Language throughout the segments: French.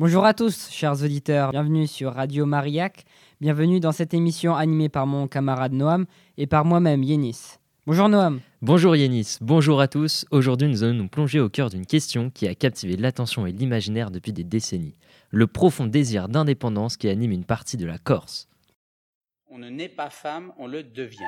Bonjour à tous, chers auditeurs. Bienvenue sur Radio Mariac. Bienvenue dans cette émission animée par mon camarade Noam et par moi-même, Yénis. Bonjour Noam. Bonjour Yénis, bonjour à tous. Aujourd'hui, nous allons nous plonger au cœur d'une question qui a captivé l'attention et l'imaginaire depuis des décennies. Le profond désir d'indépendance qui anime une partie de la Corse. On ne naît pas femme, on le devient.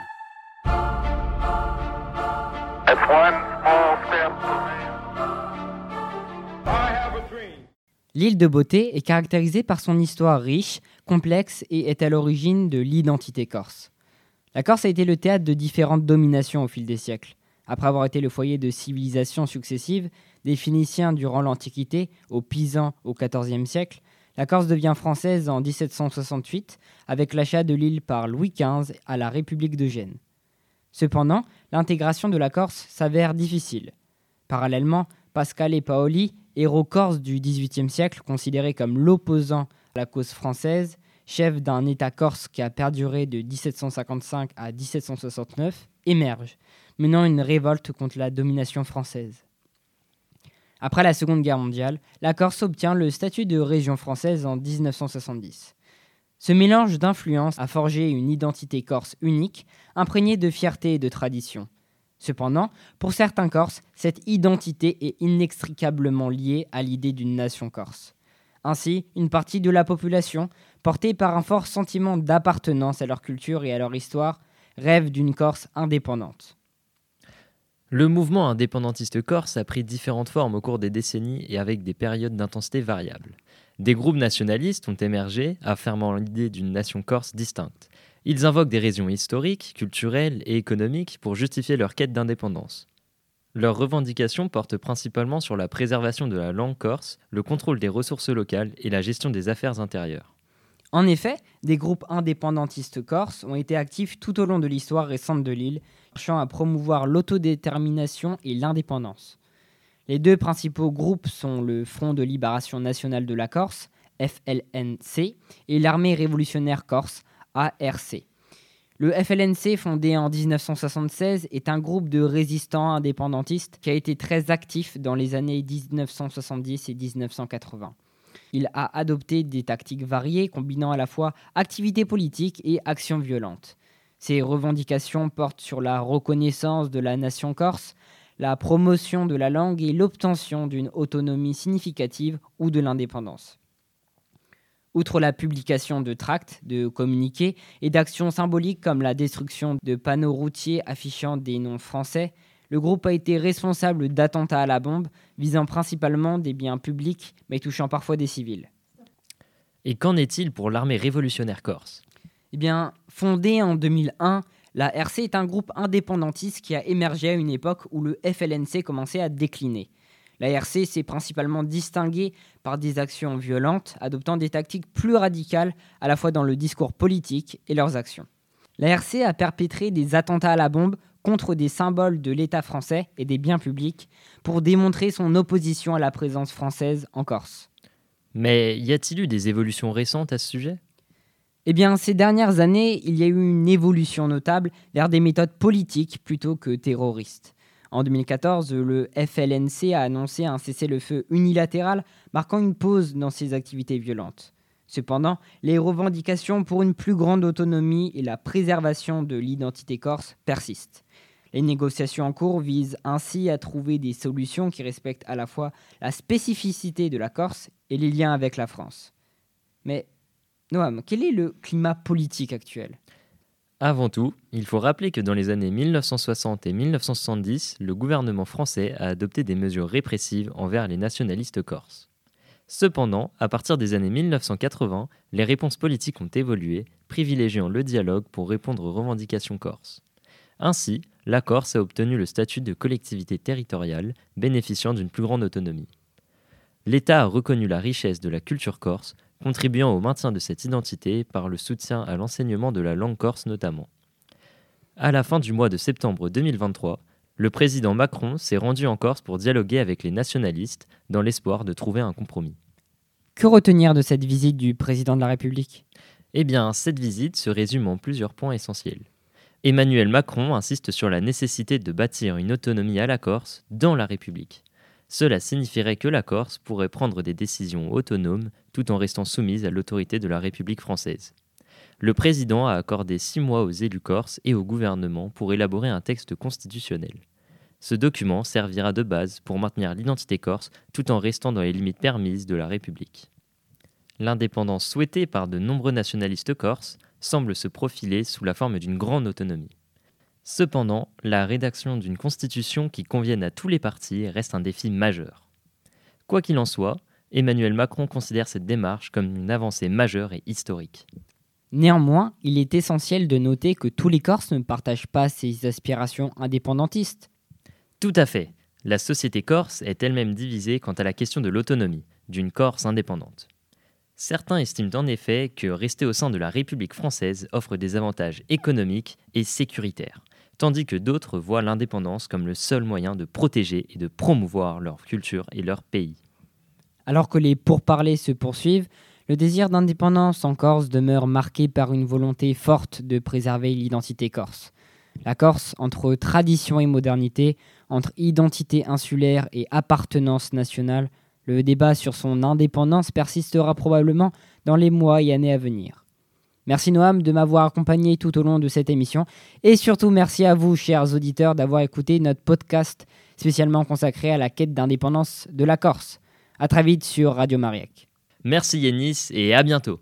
L'île de Beauté est caractérisée par son histoire riche, complexe et est à l'origine de l'identité corse. La Corse a été le théâtre de différentes dominations au fil des siècles. Après avoir été le foyer de civilisations successives, des Phéniciens durant l'Antiquité, aux Pisans au XIVe siècle, la Corse devient française en 1768 avec l'achat de l'île par Louis XV à la République de Gênes. Cependant, l'intégration de la Corse s'avère difficile. Parallèlement, Pascal et Paoli, héros corse du XVIIIe siècle, considérés comme l'opposant à la cause française, chef d'un État corse qui a perduré de 1755 à 1769, émerge, menant une révolte contre la domination française. Après la Seconde Guerre mondiale, la Corse obtient le statut de région française en 1970. Ce mélange d'influences a forgé une identité corse unique, imprégnée de fierté et de tradition. Cependant, pour certains Corses, cette identité est inextricablement liée à l'idée d'une nation corse. Ainsi, une partie de la population, portée par un fort sentiment d'appartenance à leur culture et à leur histoire, rêve d'une Corse indépendante. Le mouvement indépendantiste corse a pris différentes formes au cours des décennies et avec des périodes d'intensité variables. Des groupes nationalistes ont émergé, affirmant l'idée d'une nation corse distincte. Ils invoquent des raisons historiques, culturelles et économiques pour justifier leur quête d'indépendance. Leurs revendications portent principalement sur la préservation de la langue corse, le contrôle des ressources locales et la gestion des affaires intérieures. En effet, des groupes indépendantistes corses ont été actifs tout au long de l'histoire récente de l'île, cherchant à promouvoir l'autodétermination et l'indépendance. Les deux principaux groupes sont le Front de libération nationale de la Corse, FLNC, et l'Armée révolutionnaire corse, ARC. Le FLNC, fondé en 1976, est un groupe de résistants indépendantistes qui a été très actif dans les années 1970 et 1980. Il a adopté des tactiques variées, combinant à la fois activité politique et action violente. Ses revendications portent sur la reconnaissance de la nation corse, la promotion de la langue et l'obtention d'une autonomie significative ou de l'indépendance. Outre la publication de tracts, de communiqués et d'actions symboliques comme la destruction de panneaux routiers affichant des noms français, le groupe a été responsable d'attentats à la bombe visant principalement des biens publics mais touchant parfois des civils. Et qu'en est-il pour l'armée révolutionnaire corse? Eh bien, fondée en 2001, la RC est un groupe indépendantiste qui a émergé à une époque où le FLNC commençait à décliner. La RC s'est principalement distinguée par des actions violentes, adoptant des tactiques plus radicales à la fois dans le discours politique et leurs actions. La RC a perpétré des attentats à la bombe contre des symboles de l'État français et des biens publics pour démontrer son opposition à la présence française en Corse. Mais y a-t-il eu des évolutions récentes à ce sujet? Eh bien, ces dernières années, il y a eu une évolution notable vers des méthodes politiques plutôt que terroristes. En 2014, le FLNC a annoncé un cessez-le-feu unilatéral, marquant une pause dans ses activités violentes. Cependant, les revendications pour une plus grande autonomie et la préservation de l'identité corse persistent. Les négociations en cours visent ainsi à trouver des solutions qui respectent à la fois la spécificité de la Corse et les liens avec la France. Mais, Noam, quel est le climat politique actuel? Avant tout, il faut rappeler que dans les années 1960 et 1970, le gouvernement français a adopté des mesures répressives envers les nationalistes corses. Cependant, à partir des années 1980, les réponses politiques ont évolué, privilégiant le dialogue pour répondre aux revendications corses. Ainsi, la Corse a obtenu le statut de collectivité territoriale, bénéficiant d'une plus grande autonomie. L'État a reconnu la richesse de la culture corse, contribuant au maintien de cette identité par le soutien à l'enseignement de la langue corse notamment. À la fin du mois de septembre 2023, le président Macron s'est rendu en Corse pour dialoguer avec les nationalistes dans l'espoir de trouver un compromis. Que retenir de cette visite du président de la République? Eh bien, cette visite se résume en plusieurs points essentiels. Emmanuel Macron insiste sur la nécessité de bâtir une autonomie à la Corse dans la République. Cela signifierait que la Corse pourrait prendre des décisions autonomes tout en restant soumise à l'autorité de la République française. Le président a accordé six mois aux élus corses et au gouvernement pour élaborer un texte constitutionnel. Ce document servira de base pour maintenir l'identité corse tout en restant dans les limites permises de la République. L'indépendance souhaitée par de nombreux nationalistes corses semble se profiler sous la forme d'une grande autonomie. Cependant, la rédaction d'une constitution qui convienne à tous les partis reste un défi majeur. Quoi qu'il en soit, Emmanuel Macron considère cette démarche comme une avancée majeure et historique. Néanmoins, il est essentiel de noter que tous les Corses ne partagent pas ces aspirations indépendantistes. Tout à fait. La société corse est elle-même divisée quant à la question de l'autonomie, d'une Corse indépendante. Certains estiment en effet que rester au sein de la République française offre des avantages économiques et sécuritaires, tandis que d'autres voient l'indépendance comme le seul moyen de protéger et de promouvoir leur culture et leur pays. Alors que les pourparlers se poursuivent, le désir d'indépendance en Corse demeure marqué par une volonté forte de préserver l'identité corse. La Corse, entre tradition et modernité, entre identité insulaire et appartenance nationale, le débat sur son indépendance persistera probablement dans les mois et années à venir. Merci Noam de m'avoir accompagné tout au long de cette émission et surtout merci à vous, chers auditeurs, d'avoir écouté notre podcast spécialement consacré à la quête d'indépendance de la Corse. À très vite sur Radio Mariac. Merci Yanis et à bientôt.